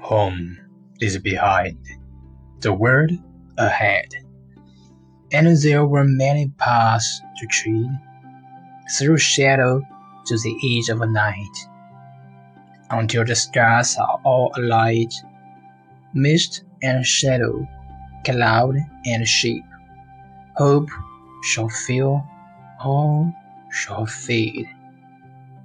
Home is behind, the world ahead, and there were many paths to tread, through shadow to the edge of night, until the stars are all alight, mist and shadow, cloud and sheep, hope shall fill, all shall fade.